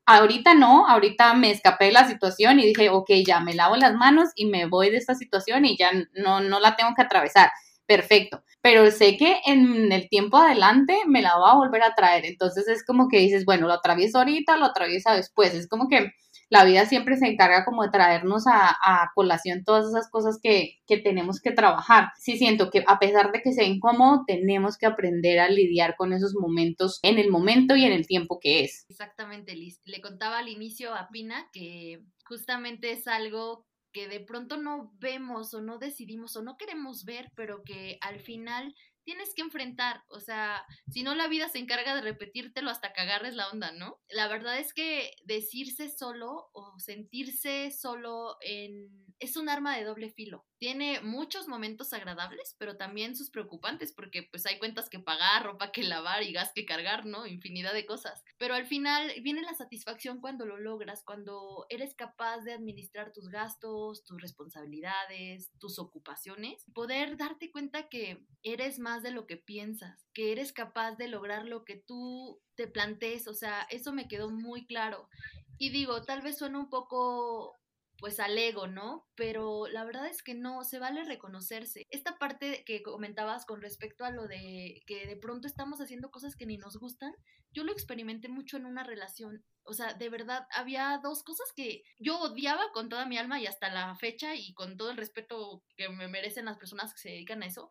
ahorita no, ahorita me escapé de la situación y dije, ok, ya me lavo las manos y me voy de esta situación y ya no, no la tengo que atravesar. Perfecto, pero sé que en el tiempo adelante me la va a volver a traer. Entonces es como que dices, bueno, lo atravieso ahorita, lo atravieso después. Es como que la vida siempre se encarga como de traernos a, colación todas esas cosas que, que, tenemos que trabajar. Sí siento que a pesar de que sea incómodo, tenemos que aprender a lidiar con esos momentos en el momento y en el tiempo que es. Exactamente, Liz. Le contaba al inicio a Pina que justamente es algo que de pronto no vemos o no decidimos o no queremos ver, pero que al final tienes que enfrentar, o sea, si no la vida se encarga de repetírtelo hasta que agarres la onda, ¿no? La verdad es que decirse solo o sentirse solo en es un arma de doble filo. Tiene muchos momentos agradables, pero también sus preocupantes, porque pues hay cuentas que pagar, ropa que lavar y gas que cargar, ¿no? Infinidad de cosas. Pero al final viene la satisfacción cuando lo logras, cuando eres capaz de administrar tus gastos, tus responsabilidades, tus ocupaciones, poder darte cuenta que eres más de lo que piensas, que eres capaz de lograr lo que tú te plantees, o sea, eso me quedó muy claro. Y digo, tal vez suena un poco pues al ego, ¿no? Pero la verdad es que no, se vale reconocerse. Esta parte que comentabas con respecto a lo de que de pronto estamos haciendo cosas que ni nos gustan, yo lo experimenté mucho en una relación. O sea, de verdad, había dos cosas que yo odiaba con toda mi alma y hasta la fecha y con todo el respeto que me merecen las personas que se dedican a eso.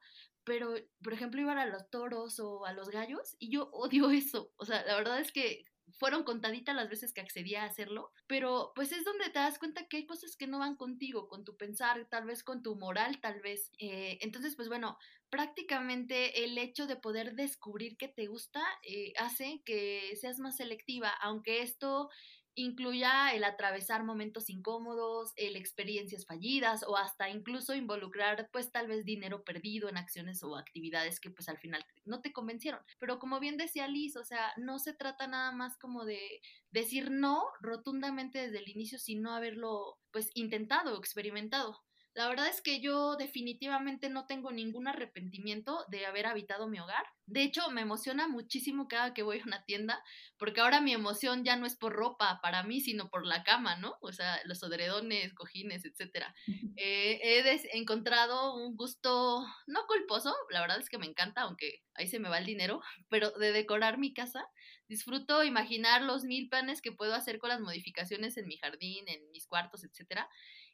Pero, por ejemplo, iban a los toros o a los gallos y yo odio eso. O sea, la verdad es que fueron contaditas las veces que accedía a hacerlo, pero pues es donde te das cuenta que hay cosas que no van contigo, con tu pensar, tal vez con tu moral, tal vez. Eh, entonces, pues bueno, prácticamente el hecho de poder descubrir que te gusta eh, hace que seas más selectiva, aunque esto incluya el atravesar momentos incómodos, el experiencias fallidas o hasta incluso involucrar pues tal vez dinero perdido en acciones o actividades que pues al final no te convencieron. Pero como bien decía Liz, o sea, no se trata nada más como de decir no rotundamente desde el inicio, sino haberlo pues intentado experimentado. La verdad es que yo definitivamente no tengo ningún arrepentimiento de haber habitado mi hogar. De hecho, me emociona muchísimo cada que voy a una tienda, porque ahora mi emoción ya no es por ropa para mí, sino por la cama, ¿no? O sea, los odredones, cojines, etc. Eh, he encontrado un gusto no culposo, la verdad es que me encanta, aunque ahí se me va el dinero, pero de decorar mi casa. Disfruto imaginar los mil planes que puedo hacer con las modificaciones en mi jardín, en mis cuartos, etcétera.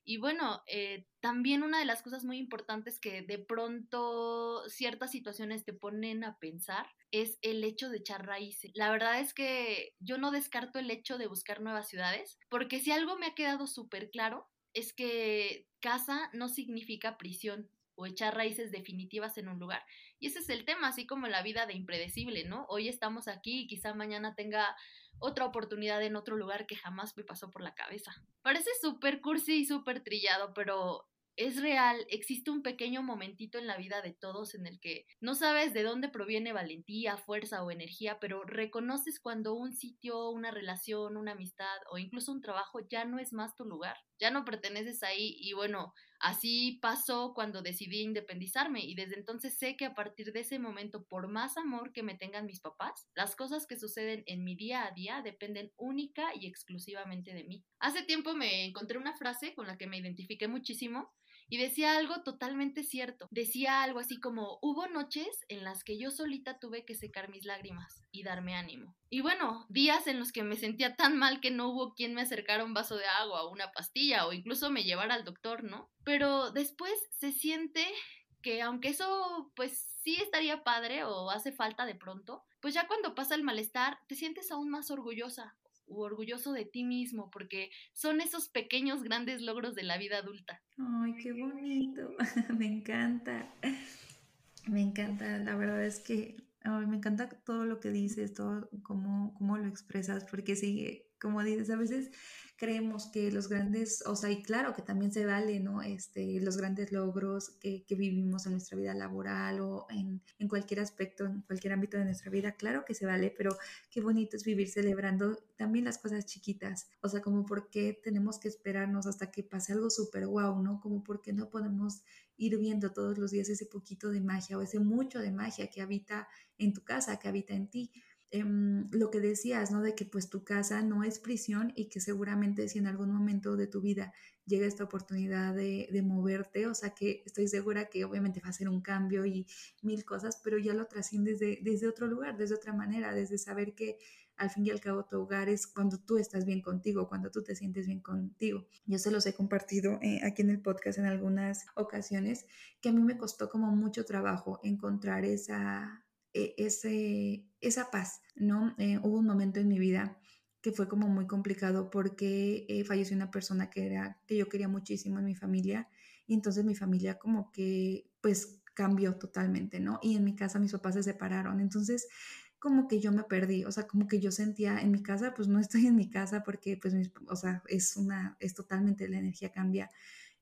Y bueno, eh, también una de las cosas muy importantes que de pronto ciertas situaciones te ponen a pensar es el hecho de echar raíces. La verdad es que yo no descarto el hecho de buscar nuevas ciudades, porque si algo me ha quedado súper claro es que casa no significa prisión o echar raíces definitivas en un lugar. Y ese es el tema, así como la vida de impredecible, ¿no? Hoy estamos aquí y quizá mañana tenga otra oportunidad en otro lugar que jamás me pasó por la cabeza. Parece súper cursi y súper trillado, pero es real, existe un pequeño momentito en la vida de todos en el que no sabes de dónde proviene valentía, fuerza o energía, pero reconoces cuando un sitio, una relación, una amistad o incluso un trabajo ya no es más tu lugar, ya no perteneces ahí y bueno, Así pasó cuando decidí independizarme y desde entonces sé que a partir de ese momento, por más amor que me tengan mis papás, las cosas que suceden en mi día a día dependen única y exclusivamente de mí. Hace tiempo me encontré una frase con la que me identifiqué muchísimo y decía algo totalmente cierto. Decía algo así como, hubo noches en las que yo solita tuve que secar mis lágrimas y darme ánimo. Y bueno, días en los que me sentía tan mal que no hubo quien me acercara un vaso de agua o una pastilla o incluso me llevara al doctor, ¿no? Pero después se siente que aunque eso pues sí estaría padre o hace falta de pronto, pues ya cuando pasa el malestar te sientes aún más orgullosa orgulloso de ti mismo, porque son esos pequeños grandes logros de la vida adulta. Ay, qué bonito, me encanta, me encanta, la verdad es que me encanta todo lo que dices, todo cómo, cómo lo expresas, porque sí, como dices, a veces creemos que los grandes, o sea, y claro que también se vale, ¿no? Este, los grandes logros que, que vivimos en nuestra vida laboral o en, en, cualquier aspecto, en cualquier ámbito de nuestra vida, claro que se vale, pero qué bonito es vivir celebrando también las cosas chiquitas, o sea, como por qué tenemos que esperarnos hasta que pase algo súper guau, ¿no? Como por qué no podemos ir viendo todos los días ese poquito de magia o ese mucho de magia que habita en tu casa, que habita en ti. Em, lo que decías, ¿no? De que pues tu casa no es prisión y que seguramente si en algún momento de tu vida llega esta oportunidad de, de, moverte, o sea que estoy segura que obviamente va a ser un cambio y mil cosas, pero ya lo trasciendes desde, desde otro lugar, desde otra manera, desde saber que al fin y al cabo tu hogar es cuando tú estás bien contigo, cuando tú te sientes bien contigo. Yo se los he compartido eh, aquí en el podcast en algunas ocasiones, que a mí me costó como mucho trabajo encontrar esa, ese, esa paz, ¿no? Eh, hubo un momento en mi vida que fue como muy complicado porque eh, falleció una persona que era que yo quería muchísimo en mi familia y entonces mi familia como que pues cambió totalmente, ¿no? Y en mi casa mis papás se separaron, entonces como que yo me perdí, o sea, como que yo sentía en mi casa, pues no estoy en mi casa porque pues, o sea, es una, es totalmente la energía cambia.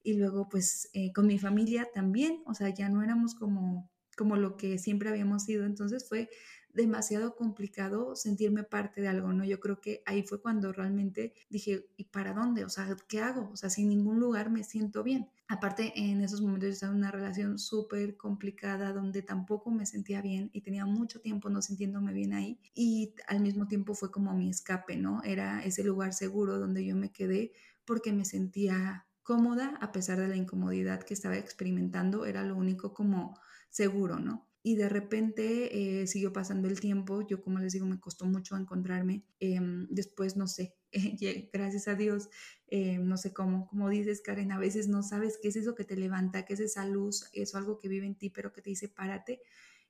Y luego pues eh, con mi familia también, o sea, ya no éramos como, como lo que siempre habíamos sido, entonces fue demasiado complicado sentirme parte de algo, ¿no? Yo creo que ahí fue cuando realmente dije, ¿y para dónde? O sea, ¿qué hago? O sea, si en ningún lugar me siento bien. Aparte, en esos momentos yo estaba una relación súper complicada donde tampoco me sentía bien y tenía mucho tiempo no sintiéndome bien ahí y al mismo tiempo fue como mi escape, ¿no? Era ese lugar seguro donde yo me quedé porque me sentía cómoda a pesar de la incomodidad que estaba experimentando, era lo único como seguro, ¿no? y de repente eh, siguió pasando el tiempo, yo como les digo, me costó mucho encontrarme, em, después no sé, gracias a Dios, eh, no sé cómo, como dices Karen, a veces no sabes qué es eso que te levanta, qué es esa luz, eso algo que vive en ti, pero que te dice párate,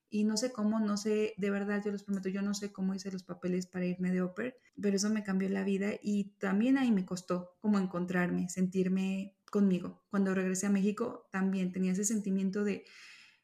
y no sé cómo, no sé, de verdad, yo les prometo, yo no sé cómo hice los papeles para irme de Oper, pero eso me cambió la vida y también ahí me costó como encontrarme, sentirme conmigo. Cuando regresé a México también tenía ese sentimiento de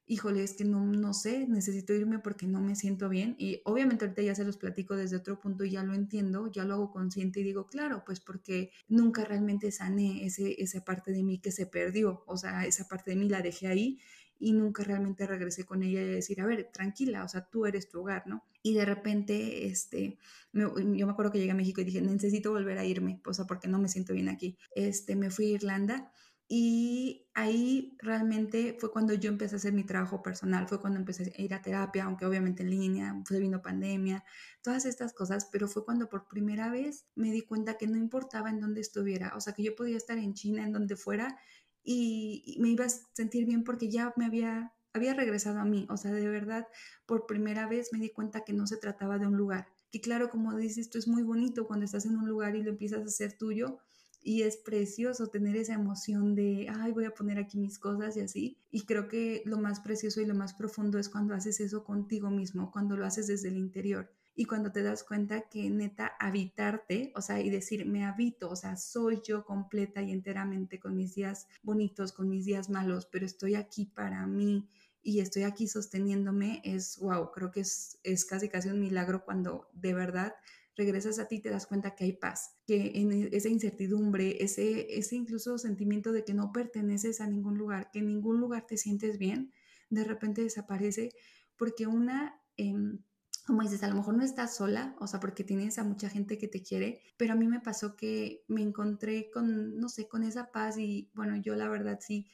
híjole, es que no, no sé, necesito irme porque no me siento bien. Y obviamente ahorita ya se los platico desde otro punto y ya lo entiendo, ya lo hago consciente y digo, claro, pues porque nunca realmente sané ese, esa parte de mí que se perdió, o sea, esa parte de mí la dejé ahí y nunca realmente regresé con ella y decir, a ver, tranquila, o sea, tú eres tu hogar, ¿no? Y de repente, este, yo me acuerdo que llegué a México y dije, necesito volver a irme, o sea, porque no me siento bien aquí. Este, me fui a Irlanda y ahí realmente fue cuando yo empecé a hacer mi trabajo personal, fue cuando empecé a ir a terapia, aunque obviamente en línea, fue vino pandemia, todas estas cosas, pero fue cuando por primera vez me di cuenta que no importaba en dónde estuviera, o sea, que yo podía estar en China, en donde fuera, y, me iba a sentir bien porque ya me había, había regresado a mí, o sea, de verdad, por primera vez me di cuenta que no se trataba de un lugar, que claro, como dices, esto es muy bonito cuando estás en un lugar y lo empiezas a hacer tuyo, y es precioso tener esa emoción de, ay, voy a poner aquí mis cosas y así. Y creo que lo más precioso y lo más profundo es cuando haces eso contigo mismo, cuando lo haces desde el interior y cuando te das cuenta que neta habitarte, o sea, y decir, me habito, o sea, soy yo completa y enteramente con mis días bonitos, con mis días malos, pero estoy aquí para mí y estoy aquí sosteniéndome, es, wow, creo que es, es casi casi un milagro cuando de verdad regresas a ti te das cuenta que hay paz, que en e, esa incertidumbre, ese, ese incluso sentimiento de que no perteneces a ningún lugar, que en ningún lugar te sientes bien, de repente desaparece porque una, em, como dices, a lo mejor no estás sola, o sea, porque tienes a mucha gente que te quiere, pero a mí me pasó que me encontré con, no sé, con esa paz y bueno, yo la verdad sí.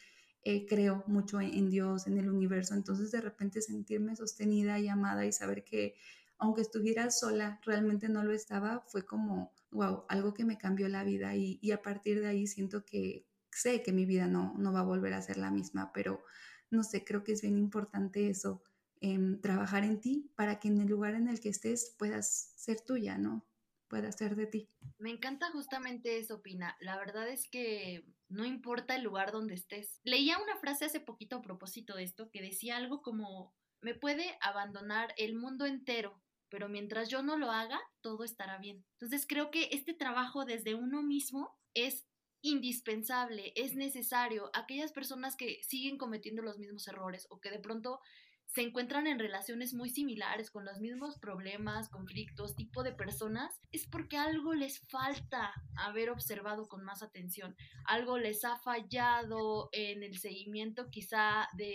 Eh, creo mucho en Dios, en el universo, entonces de repente sentirme sostenida y amada y saber que aunque estuviera sola, realmente no lo estaba, fue como, wow, algo que me cambió la vida y, a partir de ahí siento que sé que mi vida no, no va a volver a ser la misma, pero no sé, creo que es bien importante eso, em, trabajar en ti para que en el lugar en el que estés puedas ser tuya, ¿no? Puedas ser de ti. Me encanta justamente eso, Pina. La verdad es que no importa el lugar donde estés. Leía una frase hace poquito a propósito de esto que decía algo como, me puede abandonar el mundo entero, pero mientras yo no lo haga, todo estará bien. Entonces creo que este trabajo desde uno mismo es indispensable, es necesario. Aquellas personas que siguen cometiendo los mismos errores o que de pronto se encuentran en relaciones muy similares, con los mismos problemas, conflictos, tipo de personas, es porque algo les falta haber observado con más atención, algo les ha fallado en el seguimiento quizá de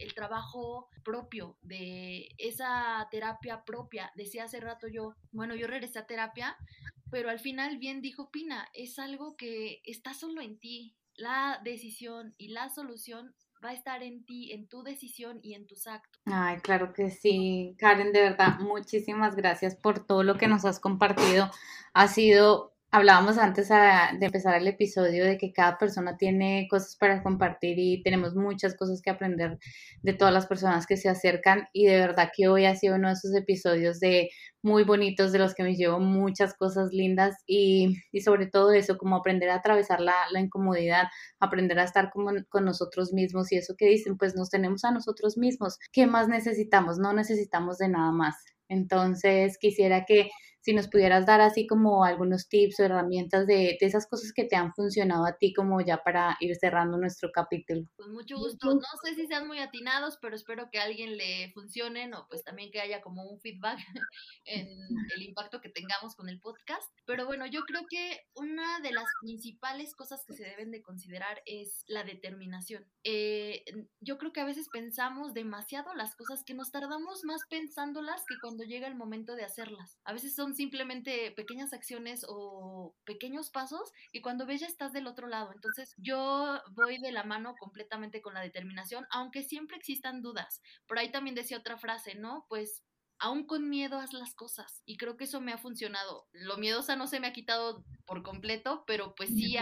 el trabajo propio, de esa terapia propia. Decía hace rato yo, bueno, yo regresé a terapia, pero al final bien dijo Pina, es algo que está solo en ti. La decisión y la solución va a estar en ti, en tu decisión y en tus actos. Ay, claro que sí, Karen, de verdad, muchísimas gracias por todo lo que nos has compartido. Ha sido Hablábamos antes de empezar el episodio de que cada persona tiene cosas para compartir y tenemos muchas cosas que aprender de todas las personas que se acercan y de verdad que hoy ha sido uno de esos episodios de muy bonitos de los que me llevo muchas cosas lindas y, y sobre todo eso, como aprender a atravesar la, la incomodidad, aprender a estar como, con nosotros mismos y eso que dicen, pues nos tenemos a nosotros mismos. ¿Qué más necesitamos? No necesitamos de nada más. Entonces quisiera que si nos pudieras dar así como algunos tips o herramientas de, de, esas cosas que te han funcionado a ti como ya para ir cerrando nuestro capítulo. Con mucho gusto. No sé si sean muy atinados, pero espero que a alguien le funcionen o pues también que haya como un feedback en el impacto que tengamos con el podcast. Pero bueno, yo creo que una de las principales cosas que se deben de considerar es la determinación. Eh, yo creo que a veces pensamos demasiado las cosas que nos tardamos más pensándolas que cuando llega el momento de hacerlas. A veces son simplemente pequeñas acciones o pequeños pasos y cuando ves ya estás del otro lado. Entonces yo voy de la mano completamente con la determinación, aunque siempre existan dudas. Por ahí también decía otra frase, ¿no? Pues aún con miedo haz las cosas. Y creo que eso me ha funcionado. Lo miedosa no se me ha quitado por completo, pero pues sí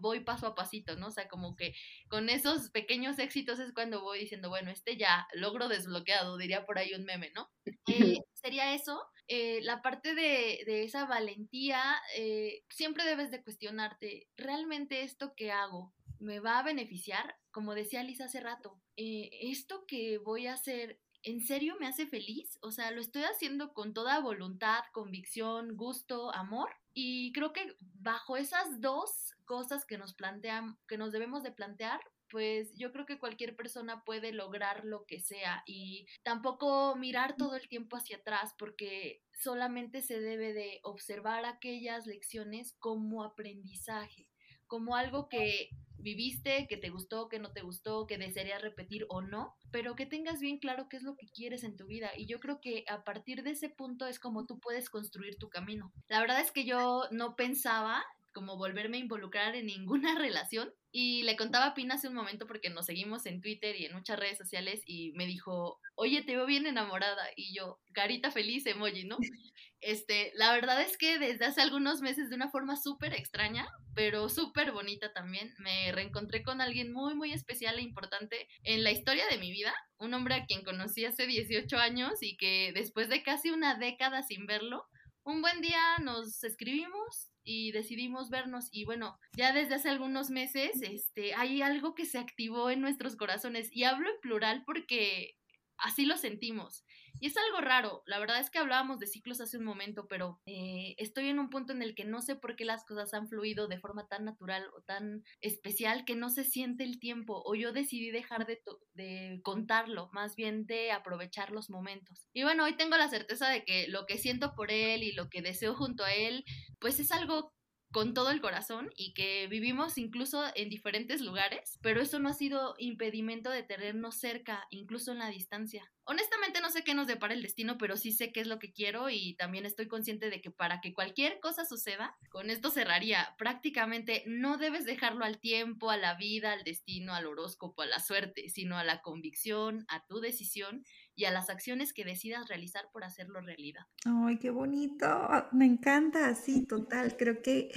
voy paso a pasito, ¿no? O sea, como que con esos pequeños éxitos es cuando voy diciendo, bueno, este ya logro desbloqueado, diría por ahí un meme, ¿no? Eh, sería eso. Eh, la parte de, de esa valentía, eh, siempre debes de cuestionarte, ¿realmente esto que hago me va a beneficiar? Como decía Lisa hace rato, esto que voy a hacer ¿en serio me hace feliz? O sea, lo estoy haciendo con toda voluntad, convicción, gusto, amor. Y creo que bajo esas dos cosas que nos plantean, que nos debemos de plantear, pues yo creo que cualquier persona puede lograr lo que sea y tampoco mirar todo el tiempo hacia atrás porque solamente se debe de observar aquellas lecciones como aprendizaje, como algo que viviste, que te gustó, que no te gustó, que desearías repetir o no, pero que tengas bien claro qué es lo que quieres en tu vida. Y yo creo que a partir de ese punto es como tú puedes construir tu camino. La verdad es que yo no pensaba como volverme a involucrar en ninguna relación. Y le contaba a Pina hace un momento porque nos seguimos en Twitter y en muchas redes sociales y me dijo, oye, te veo bien enamorada. Y yo, carita feliz, emoji, ¿no? Este, la verdad es que desde hace algunos meses, de una forma súper extraña, pero súper bonita también, me reencontré con alguien muy, muy especial e importante en la historia de mi vida. Un hombre a quien conocí hace 18 años y que después de casi una década sin verlo, un buen día nos escribimos y decidimos vernos y bueno, ya desde hace algunos meses este hay algo que se activó en nuestros corazones y hablo en plural porque así lo sentimos. Y es algo raro, la verdad es que hablábamos de ciclos hace un momento, pero eh, estoy en un punto en el que no sé por qué las cosas han fluido de forma tan natural o tan especial que no se siente el tiempo, o yo decidí dejar de, de contarlo, más bien de aprovechar los momentos. Y bueno, hoy tengo la certeza de que lo que siento por él y lo que deseo junto a él, pues es algo con todo el corazón y que vivimos incluso en diferentes lugares, pero eso no ha sido impedimento de tenernos cerca, incluso en la distancia. Honestamente no sé qué nos depara el destino, pero sí sé qué es lo que quiero y también estoy consciente de que para que cualquier cosa suceda, con esto cerraría, prácticamente no debes dejarlo al tiempo, a la vida, al destino, al horóscopo, a la suerte, sino a la convicción, a tu decisión y a las acciones que decidas realizar por hacerlo realidad. Ay, qué bonito. Me encanta, sí, total. Creo que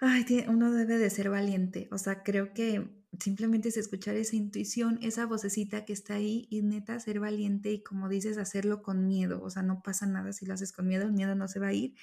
ay, uno debe de ser valiente. O sea, creo que simplemente es escuchar esa intuición, esa vocecita que está ahí y neta ser valiente y como dices, hacerlo con miedo. O sea, no pasa nada si lo haces con miedo, el miedo no se va a ir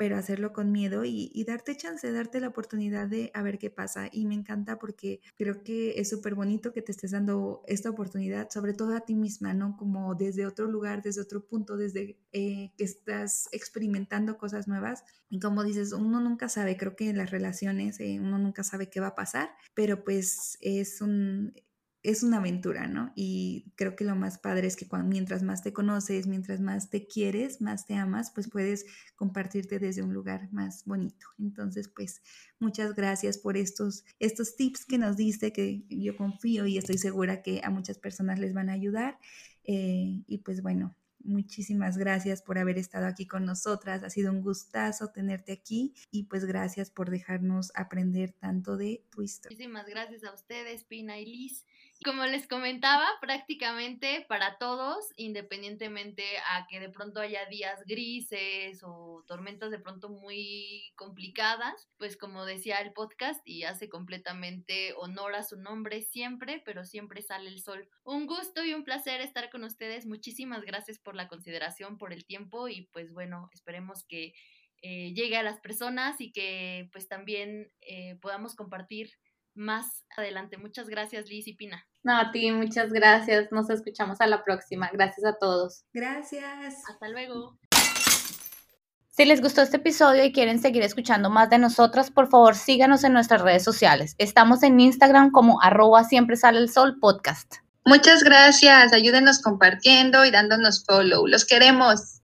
pero hacerlo con miedo y, darte chance, darte la oportunidad de a ver qué pasa. Y me encanta porque creo que es súper bonito que te estés dando esta oportunidad, sobre todo a ti misma, ¿no? Como desde otro lugar, desde otro punto, desde eh, que estás experimentando cosas nuevas. Y como dices, uno nunca sabe, creo que en las relaciones eh, uno nunca sabe qué va a pasar, pero pues es un es una aventura, ¿no? Y creo que lo más padre es que cuando, mientras más te conoces, mientras más te quieres, más te amas, pues puedes compartirte desde un lugar más bonito. Entonces, pues muchas gracias por estos, estos tips que nos diste, que yo confío y estoy segura que a muchas personas les van a ayudar. Eh, y pues bueno, Muchísimas gracias por haber estado aquí con nosotras. Ha sido un gustazo tenerte aquí y pues gracias por dejarnos aprender tanto de tu historia. Muchísimas gracias a ustedes, Pina y Liz. Como les comentaba, prácticamente para todos, independientemente a que de pronto haya días grises o tormentas de pronto muy complicadas, pues como decía el podcast y hace completamente honor a su nombre siempre, pero siempre sale el sol. Un gusto y un placer estar con ustedes. Muchísimas gracias por la consideración, por el tiempo y pues bueno, esperemos que eh, llegue a las personas y que pues también eh, podamos compartir más adelante. Muchas gracias, Liz y Pina. No, a ti, muchas gracias. Nos escuchamos a la próxima. Gracias a todos. Gracias. Hasta luego. Si les gustó este episodio y quieren seguir escuchando más de nosotras, por favor síganos en nuestras redes sociales. Estamos en Instagram como arroba siempre sale el sol podcast. Muchas gracias. Ayúdenos compartiendo y dándonos follow. Los queremos.